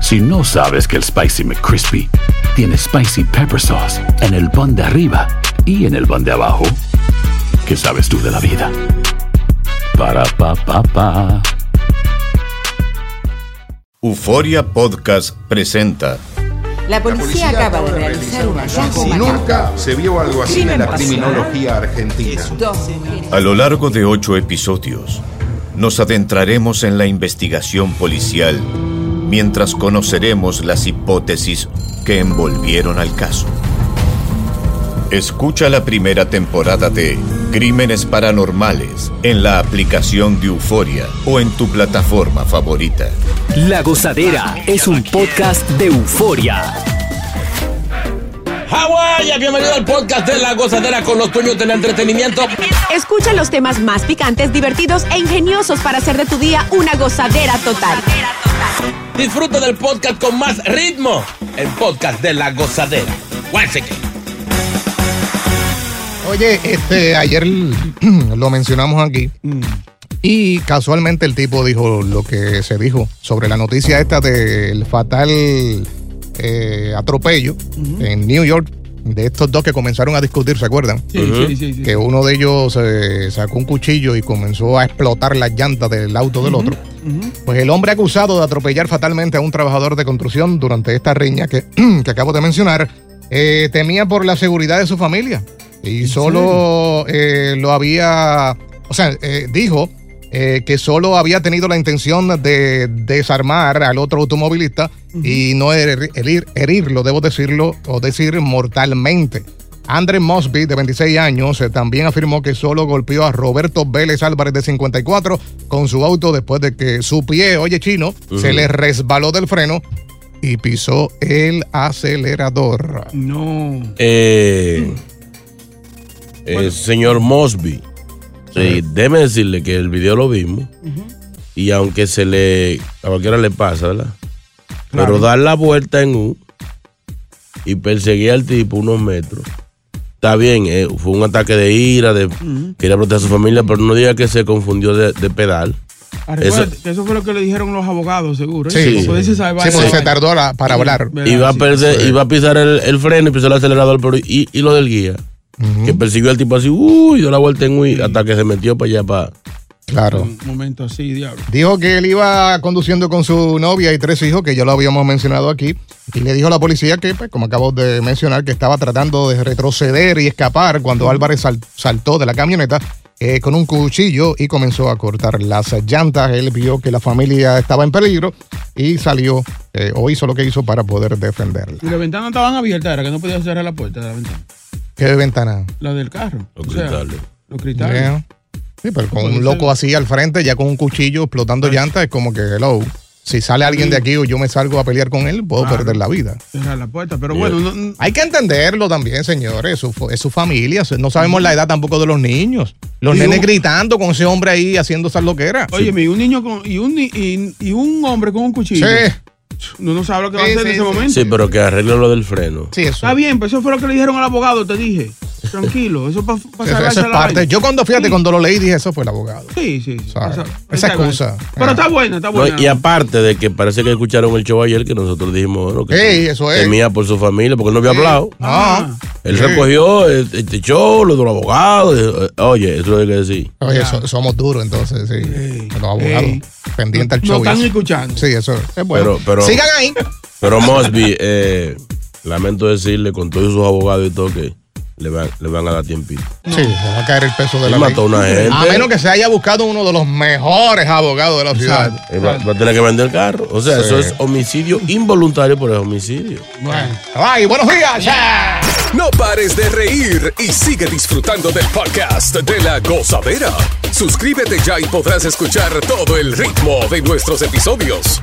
Si no sabes que el Spicy McCrispy tiene Spicy Pepper Sauce en el pan de arriba y en el pan de abajo, ¿qué sabes tú de la vida? Para, pa, pa, pa. Euforia Podcast presenta La policía acaba de realizar un hallazgo Nunca se vio algo así en la criminología argentina. A lo largo de ocho episodios, nos adentraremos en la investigación policial mientras conoceremos las hipótesis que envolvieron al caso. Escucha la primera temporada de Crímenes Paranormales en la aplicación de Euforia o en tu plataforma favorita. La Gozadera es un podcast de euforia. Hawái, bienvenido al podcast de La Gozadera con los dueños del entretenimiento. Escucha los temas más picantes, divertidos e ingeniosos para hacer de tu día una gozadera total. Disfruta del podcast con más ritmo. El podcast de La Gozadera. Oye, este, ayer lo mencionamos aquí y casualmente el tipo dijo lo que se dijo sobre la noticia esta del fatal eh, atropello en New York de estos dos que comenzaron a discutir, ¿se acuerdan? Que uno de ellos eh, sacó un cuchillo y comenzó a explotar las llantas del auto del otro. Pues el hombre acusado de atropellar fatalmente a un trabajador de construcción durante esta riña que, que acabo de mencionar, eh, temía por la seguridad de su familia. Y solo eh, lo había, o sea, eh, dijo eh, que solo había tenido la intención de desarmar al otro automovilista y no herir- herir- herirlo, debo decirlo, o decir mortalmente. Andre Mosby, de 26 años, eh, también afirmó que solo golpeó a Roberto Vélez Álvarez, de 54, con su auto después de que su pie, oye chino, se le resbaló del freno y pisó el acelerador. No. Eh, eh, señor Mosby, sí, déjeme decirle que el video lo vimos y aunque se le a cualquiera le pasa, ¿verdad? Pero dar la vuelta en U y perseguir al tipo unos metros. Está bien, eh, fue un ataque de ira, de quería proteger a su familia, pero no diga que se confundió de, de pedal. Ah, que eso fue lo que le dijeron los abogados, seguro. Sí, ¿eh? sí. Se tardó la- para hablar. Iba a, Sí. perder, iba a pisar el, el freno y pisó el acelerador, pero y, y lo del guía. Que persiguió al tipo así, uy, dio la vuelta en U y hasta que se metió para allá para. Claro. Un momento así, diablo. Dijo que él iba conduciendo con su novia y tres hijos, que ya lo habíamos mencionado aquí, y le dijo a la policía que, pues, como acabo de mencionar, que estaba tratando de retroceder y escapar cuando Álvarez sal- saltó de la camioneta eh, con un cuchillo y comenzó a cortar las llantas. Él vio que la familia estaba en peligro y salió eh, o hizo lo que hizo para poder defenderla. Y las ventanas estaban abiertas, era que no podía cerrar la puerta de la ventana. ¿Qué ventana? La del carro. Los O sea, cristales. Los cristales. Yeah. Sí, pero con un loco así al frente, ya con un cuchillo explotando llantas, es como que, hello, si sale alguien de aquí o yo me salgo a pelear con él, puedo Claro. perder la vida. Cerrar la puerta. Pero bueno, no- no- Hay que entenderlo también, señores. Es su, es su familia. No sabemos la edad tampoco de los niños. Los Y nenes un- gritando con ese hombre ahí haciendo esas loqueras. Óyeme, y un niño con, y, un, y, y un hombre con un cuchillo. Sí, Uno no sabe lo que va a Sí, hacer sí, en ese sí. momento. Sí, pero que arregle lo del freno. sí, eso. Está bien, pues eso fue lo que le dijeron al abogado, te dije. Tranquilo, eso para Eso, eso es parte. Yo cuando, fíjate, cuando lo leí dije, eso fue el abogado. Sí, sí. Esa, Esa excusa. Pero Ah. está buena, está No, buena. y aparte de que parece que escucharon el show ayer que nosotros dijimos bueno, que Ey, eso es. temía por su familia porque él no había hablado. Ah, Él Sí. recogió este este show, lo de los abogados. eh, Oye, eso lo hay que decir. oye, so- somos duros entonces, sí. Ey, Los abogados. ey. Pendiente al show. y están escuchando. Sí, eso es bueno. Pero- pero- Sigan ahí. Pero Mosby, eh, lamento decirle con todos sus abogados y todo que le van, le van a dar tiempito. Sí, le va a caer el peso de Él la ley. mató a una gente. A menos que se haya buscado uno de los mejores abogados de la ciudad. Va, va a tener que vender el carro. O sea, Sí. eso es homicidio involuntario, pero es homicidio. Bueno. Ay, buenos días. Ya. No pares de reír y sigue disfrutando del podcast de la gozadera. Suscríbete ya y podrás escuchar todo el ritmo de nuestros episodios.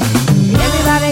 Everybody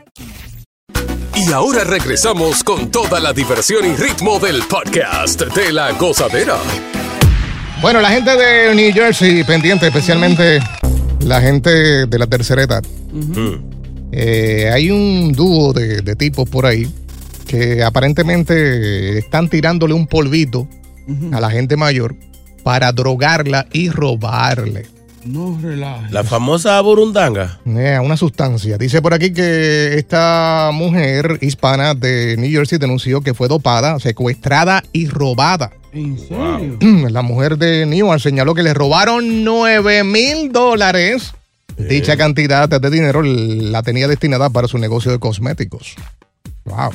Y ahora regresamos con toda la diversión y ritmo del podcast de la gozadera. Bueno, la gente de New Jersey, pendiente, especialmente la gente de la tercera edad. Eh, hay un dúo de, de tipos por ahí que aparentemente están tirándole un polvito a la gente mayor para drogarla y robarle. No relajes. La famosa burundanga. Eh, una sustancia. Dice por aquí que esta mujer hispana de New Jersey denunció que fue dopada, secuestrada y robada. ¿En serio? La mujer de Newark señaló que le robaron 9 mil dólares. Dicha cantidad de dinero la tenía destinada para su negocio de cosméticos. Wow.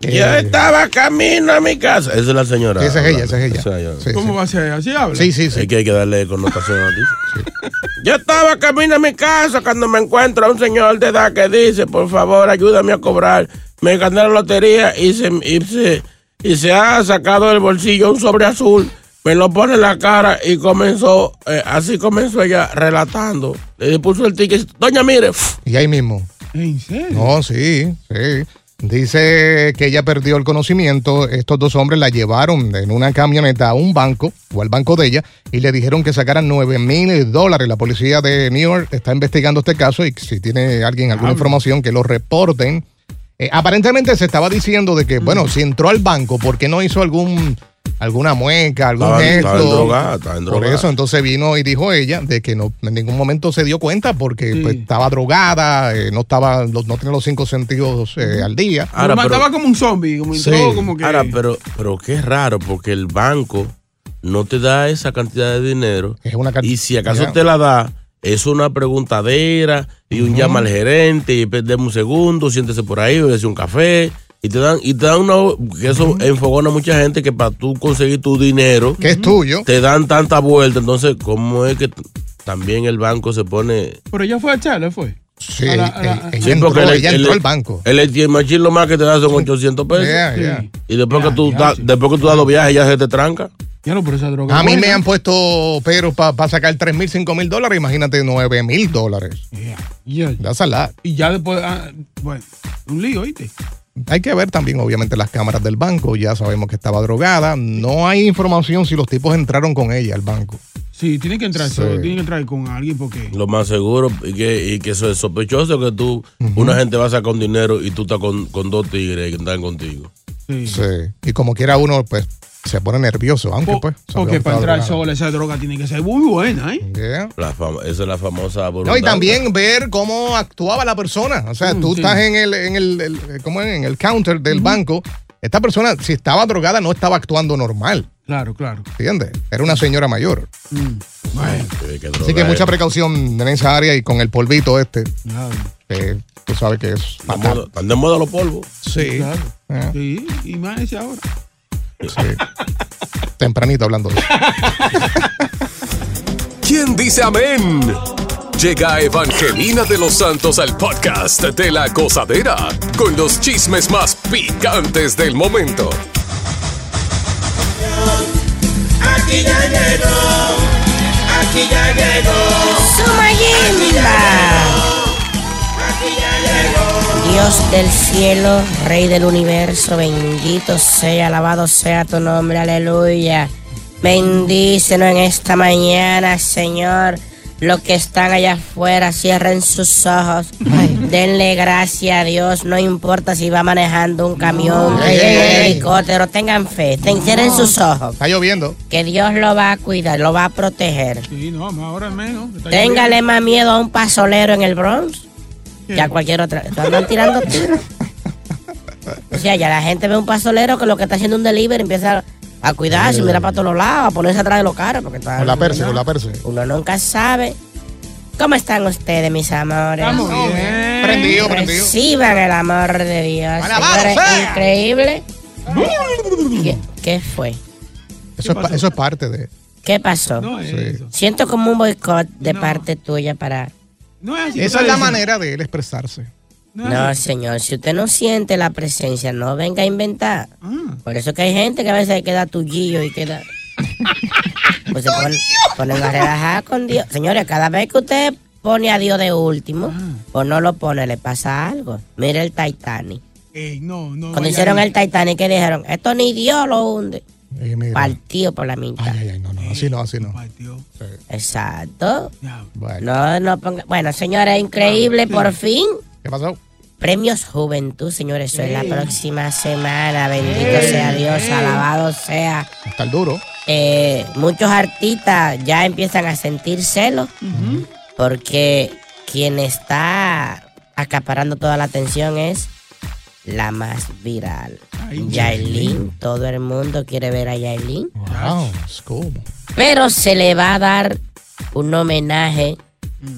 Yo Eh, estaba camino a mi casa. Esa es la señora. Sí, esa es ella, esa es ella. Sí, ¿Cómo va a ser? ¿Así habla? Sí, sí, sí. Es que hay que darle connotación a ti. Yo estaba camino a mi casa cuando me encuentro a un señor de edad que dice, por favor, ayúdame a cobrar. Me gané la lotería y se, y se, y se ha sacado del bolsillo un sobre azul. Me lo pone en la cara y comenzó, eh, así comenzó ella relatando. Le puso el ticket. Doña, mire. Y ahí mismo. ¿En serio? No, sí, sí. Dice que ella perdió el conocimiento. Estos dos hombres la llevaron en una camioneta a un banco o al banco de ella y le dijeron que sacaran 9 mil dólares. La policía de New York está investigando este caso y si tiene alguien alguna información que lo reporten. Eh, aparentemente se estaba diciendo de que, bueno, si entró al banco, ¿por qué no hizo algún alguna mueca, algún Estaba- gesto? estaba endrogada, estaba Por endrogada. eso entonces vino y dijo ella de que no en ningún momento se dio cuenta porque pues, estaba drogada, eh, no estaba no, no tenía los cinco sentidos eh, al día. Lo mataba como un zombie, como entró, Sí. como que. Ahora, pero, pero qué raro, porque el banco no te da esa cantidad de dinero. y si acaso ya. te la da, es una preguntadera y un llama al gerente y perdemos un segundo, siéntese por ahí, bebese un café. Y te dan, y te dan una, que eso enfogona a mucha gente que para tú conseguir tu dinero, que es tuyo, te dan tanta vuelta. Entonces, ¿cómo es que también el banco se pone Pero ella fue a echarle, fue. Sí, A la- a la- ella entró, ella entró al banco. El ATM machine lo más que te da son 800 pesos. Yeah, yeah. Y después que tú da- después que tú das los viajes, ya se te tranca. Ya no, pero esa droga. A mí buena. me han puesto pero para sacar 3 mil, 5 mil dólares, imagínate 9 mil dólares. Ya. That's a lot. Y ya después. ah, bueno, un lío, ¿oíste? Hay que ver también, obviamente, las cámaras del banco. Ya sabemos que estaba drogada. No hay información si los tipos entraron con ella al banco. Sí, tiene que entrar, Sí. solo, tiene que entrar con alguien porque. Lo más seguro y que, y que eso es sospechoso que tú, una gente va a sacar un dinero y tú estás con, con dos tigres que están contigo. Sí. Sí. Y como quiera uno, pues, se pone nervioso, aunque pues. Porque para entrar drogada. sola esa droga tiene que ser muy buena, ¿eh? Yeah. La esa es la famosa No, y también ver cómo actuaba la persona. O sea, Mm, tú sí. estás en el, en el, el- ¿cómo es? en el counter del banco. Esta persona, si estaba drogada, no estaba actuando normal. Claro, claro. ¿Entiendes? Era una señora mayor. Mm. Bueno, Así que mucha precaución en esa área y con el polvito este. claro. que tú sabes que es Están de moda- los polvos. Sí. Claro. Eh, Sí, y más ese ahora. Sí. Tempranito hablando de eso. ¿Quién dice amén? Llega Evangelina de los Santos al podcast de la gozadera con los chismes más picantes del momento. Aquí ya llegó, aquí ya llegó. Aquí ya llegó. Dios del cielo, Rey del universo, bendito sea, alabado sea tu nombre, aleluya. Bendícenos en esta mañana, Señor. Los que están allá afuera, cierren sus ojos. Denle gracias a Dios. No importa si va manejando un camión, Ey, un helicóptero. Tengan fe. Ten- cierren sus ojos. Está lloviendo. Que Dios lo va a cuidar, lo va a proteger. Sí, no, más ahora menos. Téngale más miedo a un pasolero en el Bronx que a cualquier otra. Andan tirando tiros. O sea, ya la gente ve un pasolero que lo que está haciendo un delivery empieza a cuidarse, mira para todos los lados, a ponerse atrás de los carros. Porque está Con la perse, con la perse. Uno nunca sabe. ¿Cómo están ustedes, mis amores? Estamos bien. Prendido, prendido. Reciban el amor de Dios. Señores, sea. increíble. ¿Qué, qué fue? Eso es, eso es parte de. ¿Qué pasó? No es Sí. eso. Siento como un boicot de No. parte tuya para... No es así. Esa ¿qué es la manera de él expresarse. No señor, si usted no siente la presencia, no venga a inventar. Ah. Por eso que hay gente que a veces queda tullillo y queda... Pues se pone- ponen a relajar con Dios. Señores, cada vez que usted pone a Dios de último, o no lo pone, le pasa algo. Mire el Titanic. Ey, no, no. Cuando hicieron el Titanic, que dijeron? Esto ni Dios lo hunde. Mira. Partido por la mitad. Ay, ay, ay, no, no, así no, así no. Partió. Sí. Exacto. Bueno. No, no ponga... Bueno, señores, increíble, por fin. ¿Qué pasó? Premios Juventud, señores, eso es la próxima semana. Bendito sea Dios, alabado sea. Está el duro. Eh, muchos artistas ya empiezan a sentir celos porque quien está acaparando toda la atención es la más viral. Ay, Yailin, todo el mundo quiere ver a Yailin. Wow, es cool. Pero se le va a dar un homenaje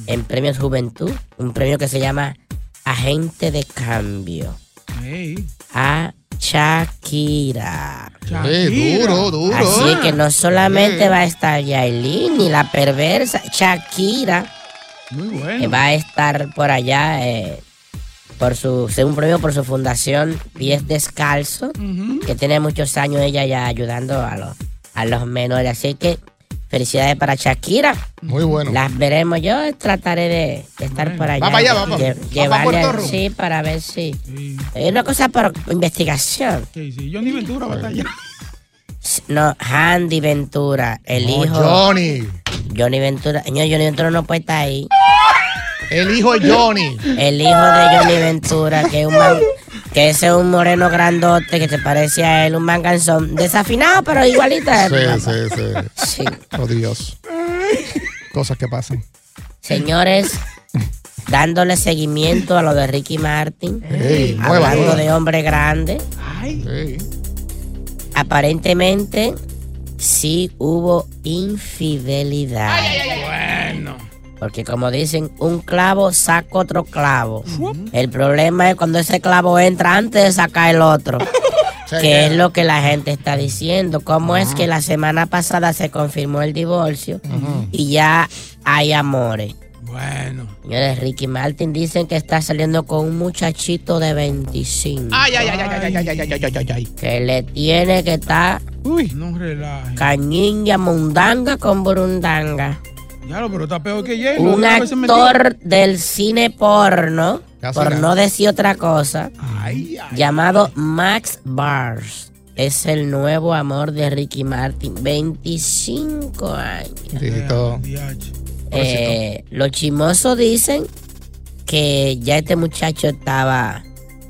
en Premios Juventud, un premio que se llama Agente de Cambio a Shakira. Shakira. duro, duro. Así que no solamente va a estar Yailin ni la perversa Shakira Muy que bueno. va a estar por allá eh, por su un premio por su fundación Pies Descalzo que tiene muchos años ella ya ayudando a los a los menores. Así que felicidades para Shakira. Muy bueno. las veremos. Yo trataré de, de estar por allá Va para allá, va lle- va llevarle sí para ver si Sí, es una cosa por investigación. Sí, sí. Johnny Ventura va a estar allá. no Handy Ventura el No, hijo Johnny. Johnny Ventura. Señor Johnny Ventura no puede estar ahí El hijo de Johnny. El hijo de Johnny Ventura, que es un man- que ese es un moreno grandote que te parece a él, un manganzón desafinado, pero igualito a él. Sí, sí, sí. Sí. Oh, Dios. Cosas que pasan. Señores, dándole seguimiento a lo de Ricky Martin, Ey, nueva, hablando nueva. de hombre grande, Ay, Sí. aparentemente sí hubo infidelidad. bueno. Porque como dicen, un clavo saca otro clavo. El problema es cuando ese clavo entra antes de sacar el otro. que es lo que la gente está diciendo. ¿Cómo es que la semana pasada se confirmó el divorcio y ya hay amores? Bueno. Señores, Ricky Martin dicen que está saliendo con un muchachito de 25. Ay, ay, ay, ay, ay, ay, ay, ay, ay, ay, ay. Que le tiene que estar Uy. No relaje. cañinga mundanga con burundanga. Lo, pero está peor que J. Un actor del cine porno, Casi por nada. no decir otra cosa, Ay, ay. llamado Max Bars. Es el nuevo amor de Ricky Martin. 25 años. Eh, los chimosos dicen que ya este muchacho estaba,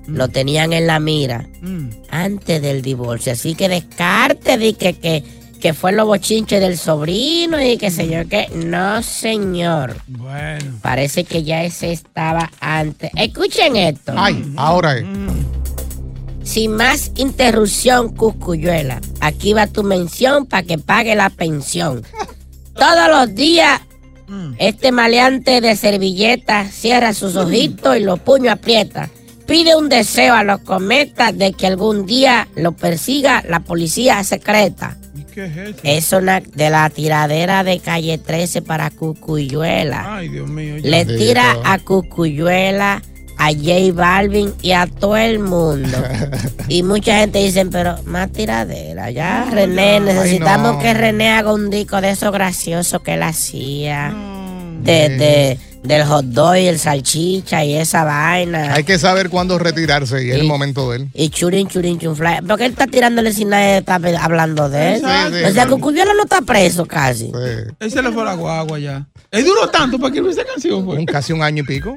lo tenían en la mira Mm. antes del divorcio. Así que descarte de que, que, que fue los bochinches del sobrino y que sé yo qué. No, señor. Bueno. Parece que ya ese estaba antes. Escuchen esto. Ay, ahora es. Sin más interrupción, Cuscuyuela. Aquí va tu mención para que pague la pensión. Todos los días, este maleante de servilleta cierra sus ojitos y los puños aprieta. Pide un deseo a los cometas de que algún día lo persiga la policía secreta. ¿Y qué es eso? Es una de la tiradera de calle 13 para Cucuyuela. Ay, Dios mío. ya. Le tira a Cucuyuela, a J Balvin y a todo el mundo. y mucha gente dice, pero más tiradera. Ya, René, necesitamos no. que René haga un disco de eso gracioso que él hacía. No. De, de, del hot dog y el salchicha y esa vaina. Hay que saber cuándo retirarse y es el Sí. momento de él. Y churin, churin, chunfly. Porque él está tirándole sin nadie está hablando de él. Exacto. o sea, Cucuyuela no está preso casi. Él se le fue la guagua ya. Él duró tanto para escribir esa canción, pues. Un, casi un año y pico.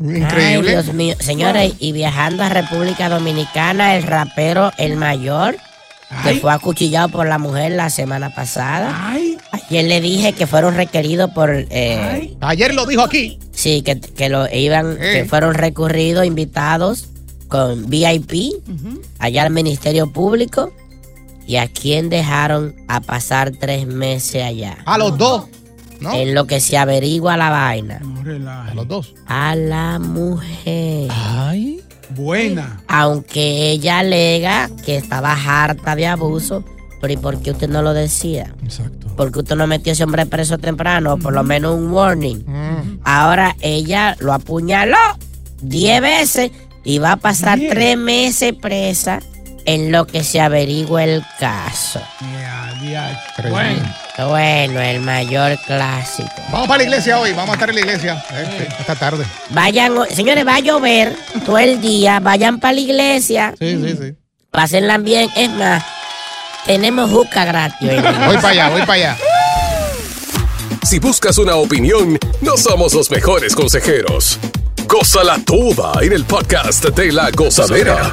Ay, Increíble. Dios mío. Señores, y viajando a República Dominicana, el rapero El Mayor, que Ay. fue acuchillado por la mujer la semana pasada. Ayer le dije que fueron requeridos por... eh, Ayer lo dijo aquí. Sí, que, que lo iban, Eh. que fueron recurridos, invitados con VIP allá al Ministerio Público. ¿Y a quién dejaron a pasar tres meses allá? A los dos. ¿no? En lo que se averigua la vaina. A los dos. A la mujer. Ay. Buena. Aunque ella alega que estaba harta de abuso, pero ¿y por qué usted no lo decía? Exacto. ¿Por qué usted no metió a ese hombre preso temprano? Por lo menos un warning. Ahora ella lo apuñaló 10 veces y va a pasar Diez. tres meses presa en lo que se averigua el caso. Bueno. Bueno, el mayor clásico. Vamos para la iglesia hoy. Vamos a estar en la iglesia eh, esta tarde. Vayan, señores, va a llover todo el día. Vayan para la iglesia. Sí, sí, sí. Pásenla bien. Es más, tenemos juca gratis. hoy la Voy para allá, voy para allá. Si buscas una opinión, no somos los mejores consejeros. Gózala toda en el podcast de la gozadera.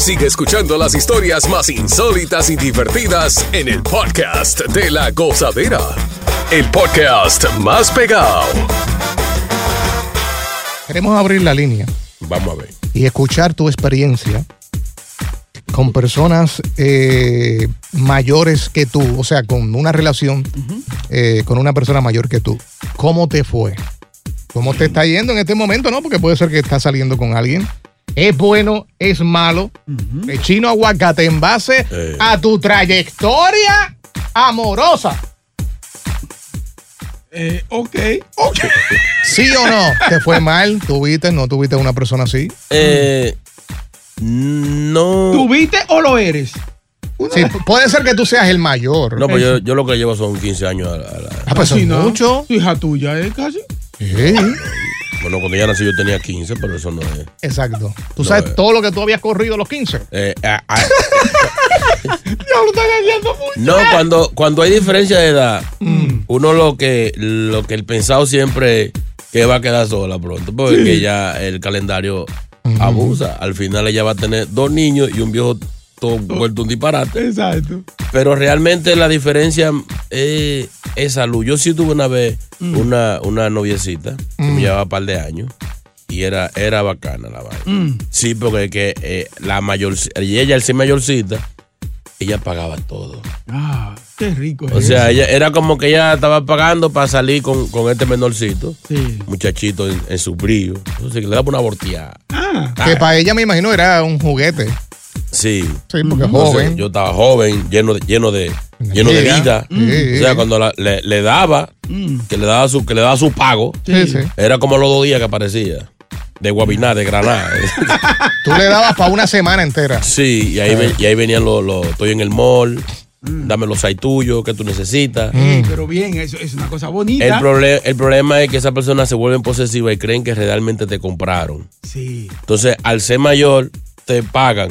Sigue escuchando las historias más insólitas y divertidas en el podcast de la gozadera. El podcast más pegado. Queremos abrir la línea Vamos a ver. y escuchar tu experiencia con personas eh, mayores que tú, o sea, con una relación eh, con una persona mayor que tú. ¿Cómo te fue? ¿Cómo te está yendo en este momento? No, porque puede ser que estás saliendo con alguien. Es bueno, es malo. El chino aguacate en base Eh. a tu trayectoria amorosa. Eh, ok, ok. ¿Sí o no? ¿Te fue mal? ¿Tuviste? ¿No tuviste una persona así? Eh, no. ¿Tuviste o lo eres? Sí, puede ser que tú seas el mayor. No, pues yo, yo lo que llevo son 15 años a la. a la- Ah, pues Casi son no. mucho. Tu hija tuya, ¿eh? Casi. Sí, Bueno, cuando ella nació yo tenía 15, pero eso no es. exacto. Tú No, sabes todo lo que tú habías corrido a los 15. Eh, a- a- Ya no, cuando, cuando hay diferencia de edad, uno lo que, lo que el pensado siempre es que va a quedar sola pronto, porque que ya el calendario abusa. Al final ella va a tener dos niños y un viejo todo vuelto un disparate. Exacto. Pero realmente la diferencia eh, es salud. Yo sí tuve una vez una, una noviecita que me llevaba un par de años y era, era bacana la vaina. Mm. Sí, porque que, eh, la mayor, y ella al ser mayorcita, ella pagaba todo. Ah, qué rico. O sea, eso. ella era como que ella estaba pagando para salir con, con este menorcito, Sí. muchachito en, en su brillo. Entonces, le daba una volteada. Ah, Que para ella, me imagino, era un juguete. Sí. Sí, porque Entonces, joven. yo estaba joven, lleno de, lleno de, lleno de vida. Sí. O sea, cuando la- le, le daba, Mm. que le daba su, que le daba su pago, Sí, sí. era como los dos días que aparecía. De Guabiná, de Granada. Tú le dabas para una semana entera. sí, y ahí, ven- y ahí venían los, los- estoy en el mall, dame los hay tuyos que tú necesitas. Sí, pero bien, eso es una cosa bonita. El, proble- el problema es que esas personas se vuelven posesivas y creen que realmente te compraron. Sí. Entonces, al ser mayor, te pagan,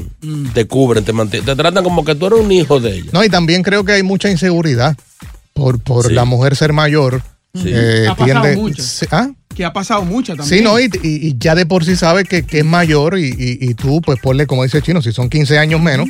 te cubren, te mantienen, te tratan como que tú eres un hijo de ellos. No, y también creo que hay mucha inseguridad por, por Sí. la mujer ser mayor. Sí. Eh, Ha pasado tiende- mucho. ¿ah? Que ha pasado mucho también. Sí, no, y, y- y ya de por sí sabe que, que es mayor y, y- y tú, pues ponle, como dice el chino, si son 15 años menos,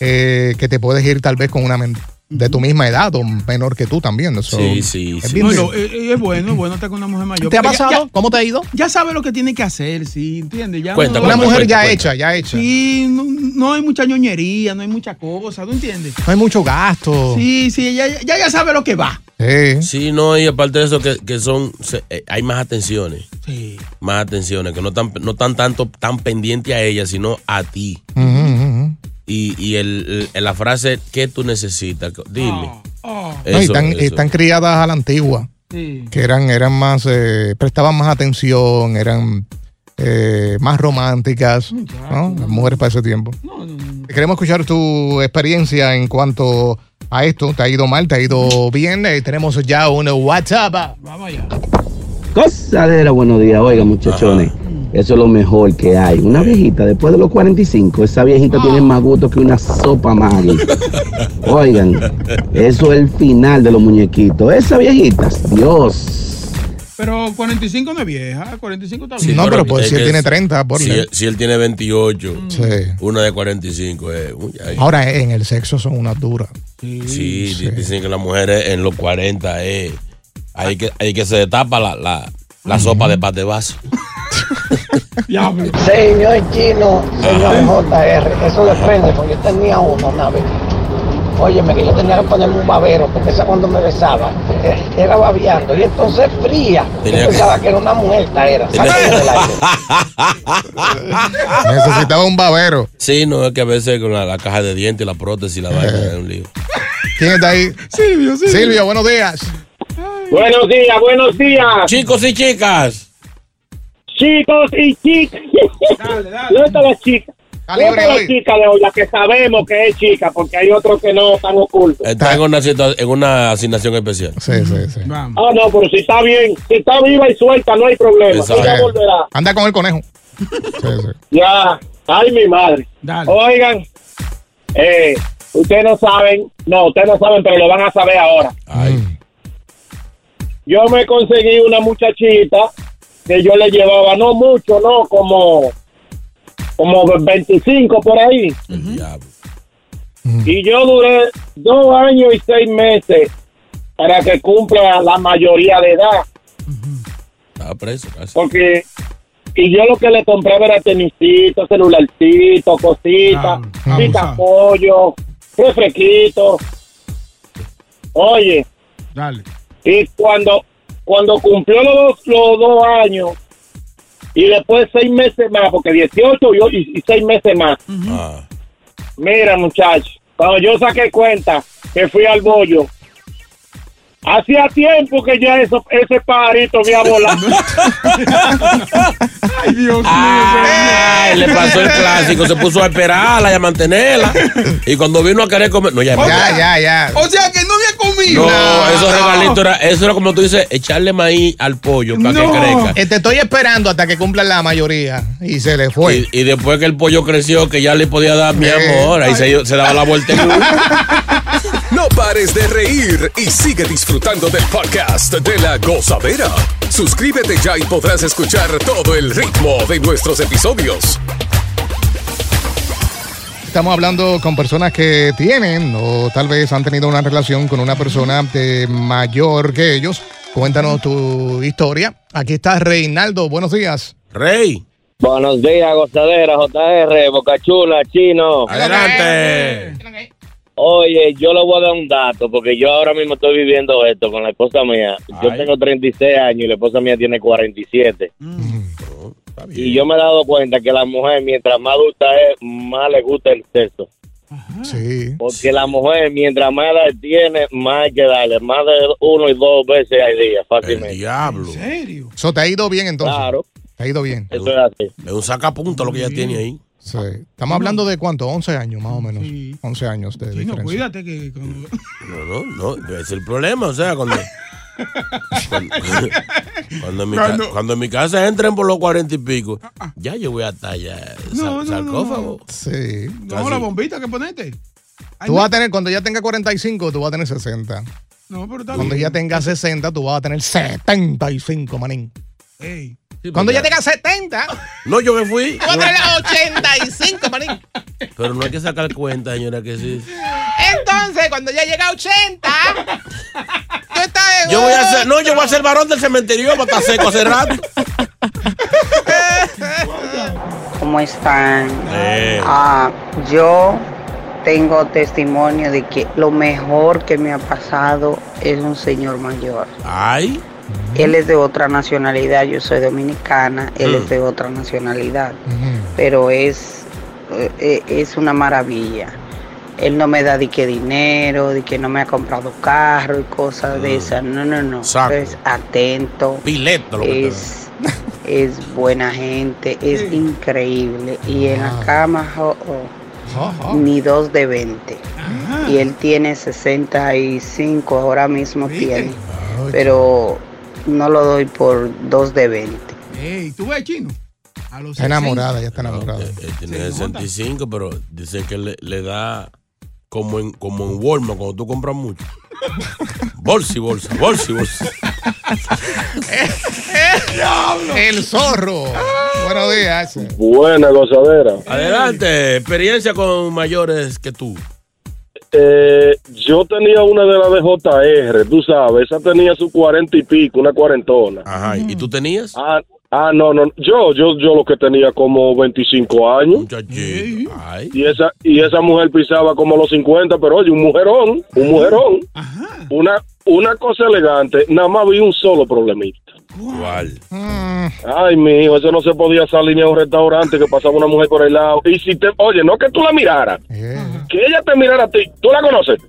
eh, que te puedes ir tal vez con una men- de tu misma edad o menor que tú también. Eso Sí, sí, es sí. bien No, bien. lo- eh, eh, es bueno, es bueno estar con una mujer mayor. ¿Te ha ya- pasado? ya- ¿Cómo te ha ido? Ya sabe lo que tiene que hacer, sí, ¿entiendes? Ya Cuenta, no- Una mujer cuenta, ya cuenta. hecha, ya hecha. Sí, no, no hay mucha ñoñería, no hay mucha cosa, ¿tú entiendes? No hay mucho gasto. Sí, sí, ya, ya, ya sabe lo que va. Sí. Sí, no, y aparte de eso, que, que son, se- eh, hay más atenciones. Sí. Más atenciones, que no están no tan tanto tan pendiente a ella, sino a ti. Ujú. Y, y el, el- la frase, ¿qué tú necesitas? Dile. Oh, No, y Eso, están, eso. están criadas a la antigua, sí. que eran, eran más, eh, prestaban más atención, eran eh, más románticas, ¿no? Las mujeres para ese tiempo. Queremos escuchar tu experiencia en cuanto a esto. ¿Te ha ido mal? ¿Te ha ido bien? Eh, tenemos ya un WhatsApp. Vamos allá. Cosadera, buenos días. Oiga, muchachones, eso es lo mejor que hay. Una viejita, después de los 45, esa viejita tiene más gusto que una sopa Maggi. Oigan, eso es el final de los muñequitos. Esa viejita, Dios. Pero 45 no es vieja, 45 está Sí, bien. No, pero pues es si él que tiene si- 30, por Si, él- si él tiene 28, Sí. una de 45 es. uy. Ahora en el sexo son unas duras. Sí, di- dicen que las mujeres en los 40 es. Hay que, hay que se destapa la, la, la sopa de pate vaso. Señor Chino, señor JR, eso depende, porque yo tenía uno una vez. Óyeme, que yo tenía que ponerme un babero, porque esa cuando me besaba, eh, era babeando, y entonces fría. Yo que- pensaba que era una muerta, era. Sáquenme del aire. Necesitaba un babero. Sí, no, es que a veces con la, la caja de dientes y la prótesis y la vaina es un lío. ¿Quién está ahí? Silvio, Silvio. Silvio, buenos días. Buenos días, buenos días. Chicos y chicas. Chicos y chicas. ¿Dónde está la chica? ¿Dónde está la chica de hoy? La que sabemos que es chica, porque hay otros que no están ocultos. Está en una, situa- en una asignación especial. Sí, sí, sí. Ah, no, pero si está bien, si está viva y suelta, no hay problema. Exacto. Ella volverá. Anda con el conejo. Sí, sí. Ya, ay mi madre. Oigan, eh, ustedes no saben, no, ustedes no saben, pero lo van a saber ahora. Yo me conseguí una muchachita que yo le llevaba, no mucho, no, como, como 25 por ahí. Y yo duré dos años y seis meses para que cumpla la mayoría de edad. Estaba preso casi. Porque, y yo lo que le compraba era tenisito, celularcito, cositas, pica pollo, refresquito. Oye, Dale. y cuando, cuando cumplió los, dos- los dos años, y después seis meses más, porque 18 y, y- y seis meses más. Ah. Mira, muchachos, cuando yo saqué cuenta que fui al bollo, hacía tiempo que ya eso, ese pajarito había volado. Ay, Dios Ay, le pasó el clásico, se puso a esperarla y a mantenerla. Y cuando vino a querer comer. No, ya, Ya, ya, ya. O sea que no había comido. No, esos regalitos era, eso era como tú dices, echarle maíz al pollo para que crezca. Eh, Te estoy esperando hasta que cumplan la mayoría. Y se le fue. Y, y después que el pollo creció, que ya le podía dar mi amor, ahí se, se daba la vuelta en. No pares de reír y sigue disfrutando del podcast de la gozadera. Suscríbete ya y podrás escuchar todo el ritmo de nuestros episodios. Estamos hablando con personas que tienen o tal vez han tenido una relación con una persona de mayor que ellos. Cuéntanos tu historia. Aquí está Reinaldo. Buenos días. Rey. Buenos días, gozadera, JR, Bocachula, Chino. Adelante. Oye, yo le voy a dar un dato, porque yo ahora mismo estoy viviendo esto con la esposa mía. Yo Ay. tengo 36 años y la esposa mía tiene 47. Y yo me he dado cuenta que la mujer, mientras más adulta es, más le gusta el sexo. Sí. Porque la mujer, mientras más edad tiene, más hay que darle. Más de uno y dos veces al día, fácilmente. Diablo. ¿En serio? Eso te ha ido bien entonces. Claro. Te ha ido bien. Eso es así. Es un sacapunto lo que ella tiene ahí. Sí. Estamos hablando de cuánto? 11 años más o menos. 11 años de Sí, no, diferencia. cuídate que. cuando- No, no, no, ese es el problema, o sea, cuando... cuando- Cuando en, mi Cuando- ca- cuando en mi casa entren por los cuarenta y pico, ya yo voy a estar ya No, no, sarcófago. Sí. No, la bombita que ponete. Tú vas a tener, cuando ya tenga 45, tú vas a tener 60. No, pero está Cuando bien. ya tenga 60, tú vas a tener 75, manín. Ey. Cuando ya tenga 70, No, yo me fui. tú vas a tener 85, manín. Pero no hay que sacar cuenta, señora, que sí. Entonces, cuando ya llega a 80, tú estás en Yo voy a ser, no, yo voy a ser varón del cementerio, va a estar seco hace rato. ¿Cómo están? Eh. Ah, yo tengo testimonio de que lo mejor que me ha pasado es un señor mayor. Ay. Él es de otra nacionalidad, yo soy dominicana, él Mm. es de otra nacionalidad, pero es, eh, eh, es una maravilla. Él no me da de que dinero, de que no me ha comprado carro y cosas de esas. No, no, no. Mm. Saco. Es atento. Pileto lo que es, es buena gente, es increíble. Y en Ah. la cama, oh, oh, ni dos de 20. Y él tiene 65, ahora mismo tiene. Pero no lo doy por dos de 20. Ey, ¿tú ves chino? A los Está enamorada, ya está enamorada. Él tiene 65, pero dicen que le, le da como en, como en Walmart cuando tú compras mucho. Bolsa y bolsa, bolsa y bolsa. El zorro. Buenos días. Buena gozadera. Adelante, experiencia con mayores que tú. Eh, yo tenía una de las de JR, tú sabes, esa tenía su cuarenta y pico, una cuarentona. Ajá, ¿y tú tenías? Ah, ah, no, no, yo, yo, yo lo que tenía como 25 años. Y esa, y esa mujer pisaba como los 50, pero oye, un mujerón, un mujerón. Una, una cosa elegante, nada más vi un solo problemita. ¿Cuál? Ay, mi hijo, eso no se podía salir ni a un restaurante que pasaba una mujer por el lado. Y si te, oye, no que tú la miraras, que ella te mirara a ti, ¿tú la conoces?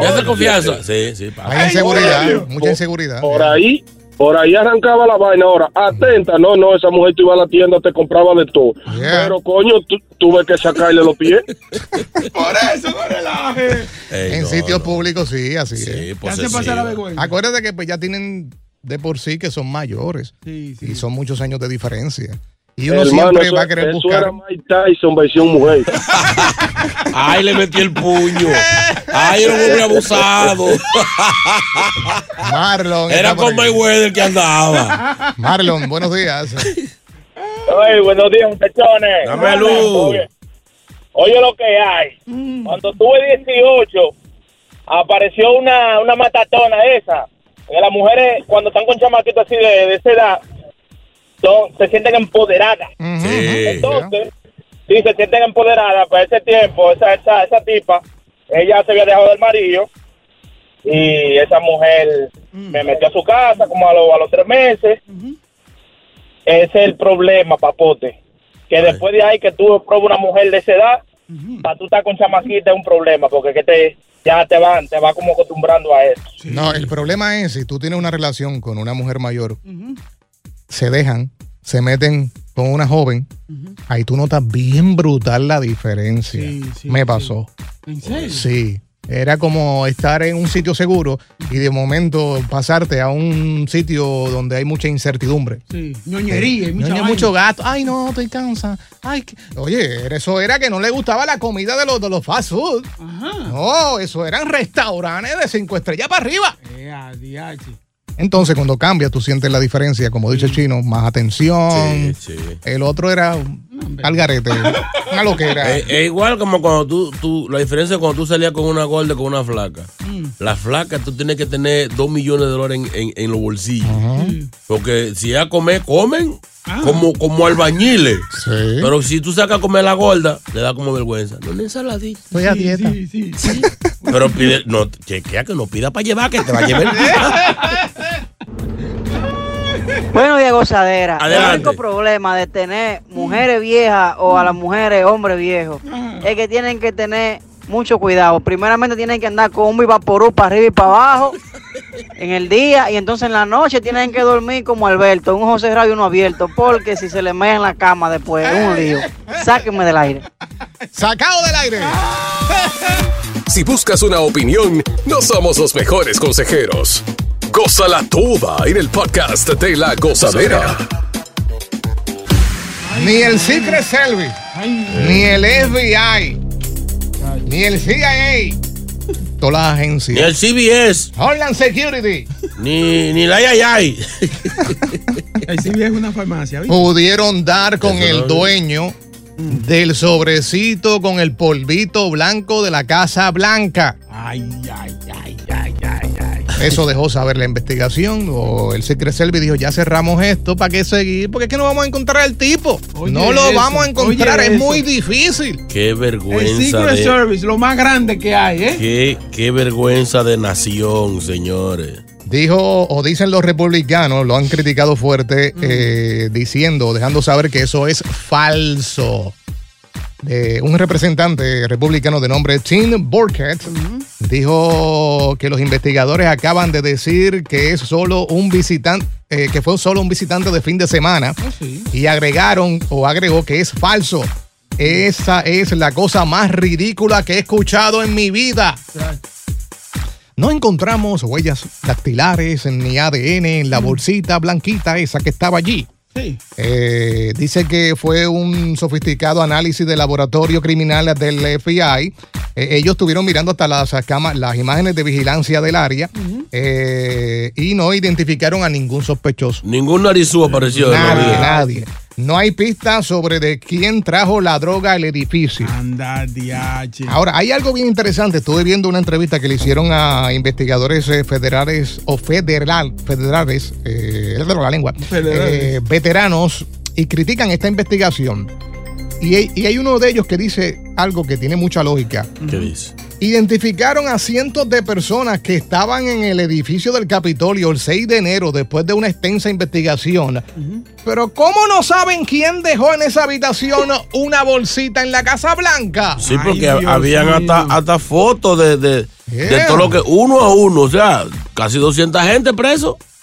¿Es de confianza? Sí, sí. pasa. Hay inseguridad, mucha por- inseguridad. Por ahí, por ahí arrancaba la vaina. Ahora, atenta, no, no, esa mujer te iba a la tienda, te compraba de todo. Pero coño, tuve que sacarle los pies. Por eso no relaje. en sitios públicos sí, así es. Te hace pasar la vergüenza. Acuérdate que pues ya tienen de por sí que son mayores y son muchos años de diferencia. Y uno Hermano, siempre eso- va a querer eso buscar. era Mike Tyson versión mujer. Ay, le metí el puño. Ay, era un hombre abusado. Marlon. Era con Mayweather que andaba. Marlon, buenos días. Oye, buenos días, muchachones. Dame luz. Oye, oye lo que hay. Cuando tuve 18, apareció una, una matatona esa. Que las mujeres, cuando están con chamaquitos así de, de esa edad, son, se sienten empoderadas. Entonces, sí, se sienten empoderadas. Para ese tiempo, esa, esa, esa tipa, ella se había dejado del marido. Y esa mujer me metió a su casa como a, lo- a los tres meses. Ese es el problema, papote. Que después de ahí que tú pruebas una mujer de esa edad, para tú estar con chamaquita es un problema, porque que te, ya te van, te va como acostumbrando a eso. No, el problema es si tú tienes una relación con una mujer mayor, se dejan, se meten con una joven, ahí tú notas bien brutal la diferencia. Me pasó. ¿En serio? Sí. Era como estar en un sitio seguro y de momento pasarte a un sitio donde hay mucha incertidumbre. Sí, ñoñería y mucha Ñoña, mucho gato. Ay, no, estoy cansada. Ay, que- Oye, eso era que no le gustaba la comida de los, de los fast food. No, eso eran restaurantes de cinco estrellas para arriba. Eh. Entonces, cuando cambia, tú sientes la diferencia, como dice el chino, más atención. El otro era al garete, una loquera. Es, es igual como cuando tú, tú, la diferencia es cuando tú salías con una gorda y con una flaca. La flaca tú tienes que tener dos millones de dólares en, en- en los bolsillos. Porque si ella come, comen como, como albañiles. Pero si tú sacas a comer la gorda, le da como vergüenza. No una ensaladita. Estoy a dieta. Pero pide, no, chequea que no pida para llevar, que te va a llevar. Buenos días, gozadera. Adelante. El único problema de tener mujeres viejas o a las mujeres hombres viejos es que tienen que tener mucho cuidado. Primeramente tienen que andar con un vaporú para arriba y para abajo en el día y entonces en la noche tienen que dormir como Alberto, un ojo cerrado y uno abierto, porque si se le mea en la cama después es un lío. Sáquenme del aire. Sacado del aire. Si buscas una opinión, no somos los mejores consejeros. Gózala toda en el podcast de la gozadera. Ni el Secret Service, ni el FBI, ni el CIA, todas las agencias. Ni el CBS. Homeland Security. Ni, ni la Yayay. El CBS es una farmacia. ¿viste? Pudieron dar con el dueño del sobrecito con el polvito blanco de la Casa Blanca. Ay, ay. Eso dejó saber la investigación o el Secret Service dijo, ya cerramos esto, ¿para qué seguir? Porque es que no vamos a encontrar al tipo. Oye no lo eso, vamos a encontrar, es eso. muy difícil. Qué El vergüenza Secret de. Service, lo más grande que hay, ¿eh? Qué, qué vergüenza de nación, señores. Dijo, o dicen los republicanos, lo han criticado fuerte, eh, diciendo, dejando saber que eso es falso. Un representante republicano de nombre Tim Burkett dijo que los investigadores acaban de decir que es solo un visitante, eh, que fue solo un visitante de fin de semana y agregaron o agregó que es falso. Esa es la cosa más ridícula que he escuchado en mi vida. No encontramos huellas dactilares ni ADN en la bolsita blanquita esa que estaba allí. Sí. Eh, dice que fue un sofisticado análisis de laboratorio criminal del FBI. Eh, ellos estuvieron mirando hasta las, las imágenes de vigilancia del área eh, y no identificaron a ningún sospechoso. Ningún narizú apareció. en la Nadie, vida. nadie. No hay pistas sobre de quién trajo la droga al edificio. Anda, diache. Ahora, hay algo bien interesante. Estuve viendo una entrevista que le hicieron a investigadores eh, federales o federal, federales, eh, es de la lengua, Federales. eh, veteranos, y critican esta investigación. Y hay, y hay uno de ellos que dice algo que tiene mucha lógica. ¿Qué dice? Identificaron a cientos de personas que estaban en el edificio del Capitolio el 6 de enero después de una extensa investigación. Pero ¿cómo no saben quién dejó en esa habitación una bolsita en la Casa Blanca? Sí, porque habían hasta, hasta fotos de, de, de todo lo que uno a uno, o sea, casi 200 gente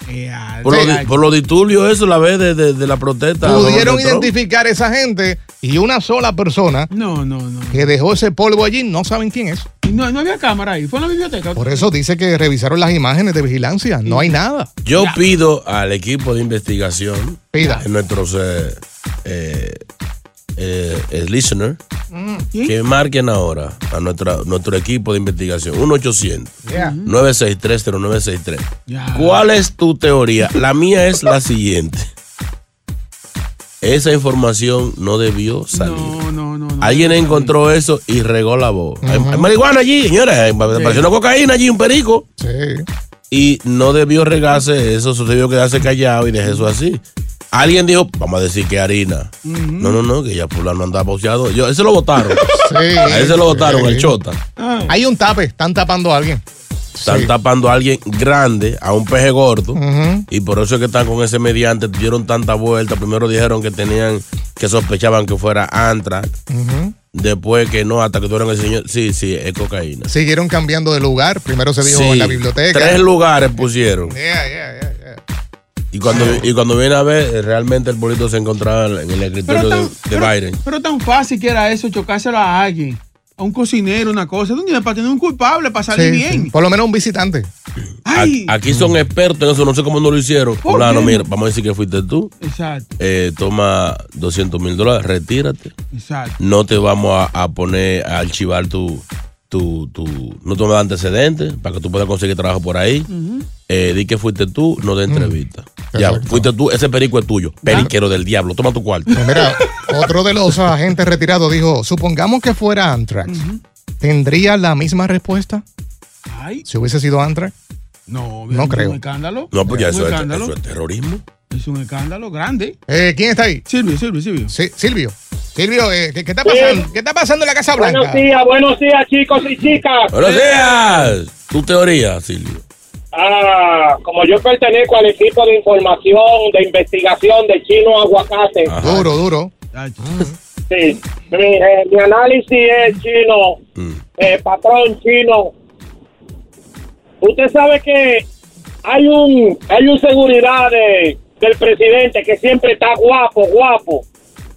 presos. Por, Sí. di- por disturbios, eso, la vez de, de- de la protesta. Pudieron identificar a esa gente y una sola persona No, no, no. que dejó ese polvo allí, no saben quién es. Y No, no había cámara ahí. Fue en la biblioteca. Por eso dice que revisaron las imágenes de vigilancia. No hay nada. Yo pido al equipo de investigación, Pida. a nuestros eh, eh, eh, eh, listeners, Mm. que marquen ahora a nuestra, nuestro equipo de investigación. 1-800. Yeah. 963-0963. ¿Cuál es tu teoría? La mía es la siguiente. Esa información no debió salir. No, no, no. Alguien encontró eso y regó la voz. Hay, hay marihuana allí, señores. hay- Apareció una cocaína allí, un perico. Sí. Y no debió regarse eso, eso debió quedarse callado y dejar eso así. Alguien dijo, vamos a decir que harina. No, no, no, que ya fulano andaba boceado. Yo, ese lo votaron. Sí. A ese lo votaron, Sí. el chota. Hay un tape, están tapando a alguien. Están tapando a alguien grande, a un peje gordo. Y por eso es que están con ese mediante, dieron tanta vuelta. Primero dijeron que tenían, que sospechaban que fuera Antrax. Ujú. Después que no, hasta que tuvieron el señor. Sí, sí, es cocaína. Siguieron cambiando de lugar. Primero se dijo Sí, en la biblioteca. Tres lugares pusieron. Yeah, yeah, yeah. Y cuando, y cuando viene a ver, realmente el bolito se encontraba en el escritorio de, de Biden. Pero tan fácil que era eso, chocárselo a alguien. A un cocinero, una cosa. ¿Dónde para tener un culpable, para salir Sí, bien? sí. Por lo menos un visitante. Ay. Aquí son expertos en eso, no sé cómo no lo hicieron. ¿Por Fulano, mira, vamos a decir que fuiste tú. Exacto, Eh, toma 200 mil dólares, retírate. exacto. No te vamos a, a poner a archivar tu, tu, tu. No te vamos a dar antecedentes para que tú puedas conseguir trabajo por ahí. Eh, di que fuiste tú, no de entrevista. Ya, Exacto. fuiste tú, ese perico es tuyo. Periquero del diablo, toma tu cuarto. Pues mira, otro de los agentes retirados dijo, supongamos que fuera Antrax. ¿Tendría la misma respuesta? Ay. Si hubiese sido Antrax. No, No es creo. un escándalo. No, pues ya Es un eso es, escándalo. eso es terrorismo. Es un escándalo grande. Eh, ¿Quién está ahí? Silvio, Silvio, Silvio. Sí, Silvio. Silvio, eh, ¿qué, qué está pasando? ¿Qué está pasando en la Casa Blanca? Buenos días, buenos días, chicos y chicas. Buenos días. Tu teoría, Silvio. Ah, como yo pertenezco al equipo de información, de investigación de Chino Aguacate. Duro, duro. Sí, mi, eh, mi análisis es chino, eh, patrón chino. Usted sabe que hay un hay un seguridad de- del presidente que siempre está guapo, guapo.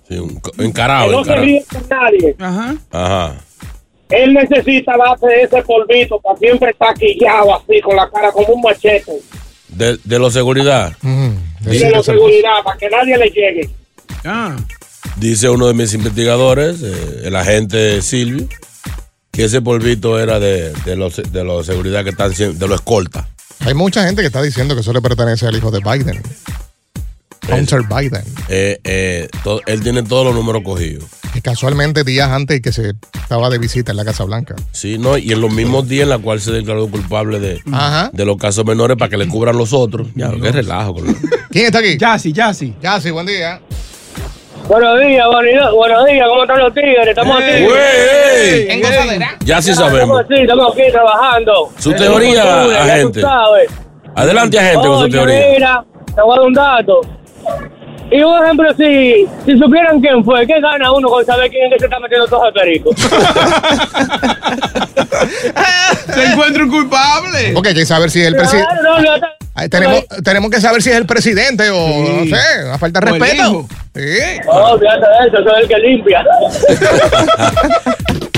Sí, un, que encarado, no se encarado. ríe con nadie. Ajá. Ajá. Él necesita darse ese polvito para siempre estar quillado así, con la cara como un machete. De, de los seguridad. De la seguridad, para que nadie le llegue. Ah. Dice uno de mis investigadores, eh, el agente Silvio, que ese polvito era de, de los de los seguridad que están de los escolta. Hay mucha gente que está diciendo que eso le pertenece al hijo de Biden. Hunter Biden. Eh, eh, él tiene todos los números cogidos. Que casualmente días antes que se estaba de visita en la Casa Blanca. Sí, ¿no? Y en los mismos días en la cual se declaró culpable de, Ajá. de los casos menores para que le cubran los otros. Ya, qué relajo. Con ¿Quién está aquí? Yasi, Yasi. Yasi, buen día. Buenos días, buenos buenos días, ¿cómo están los tigres? Estamos aquí. Güey. En. Ya sí Estamos sabemos. aquí, estamos aquí trabajando. Su teoría, agente. Adelante, agente, con su teoría. mira, te voy a dar un dato. Y un ejemplo, si, si supieran quién fue, ¿qué gana uno con saber quién es que se está metiendo todo el perico? Se encuentra un culpable. Ok, hay que saber si es el presidente. Claro, no, no, Ahí tenemos, tenemos que saber si es el presidente o no sé, una falta de respeto. Sí. Oh, fíjate de eso, soy el que limpia.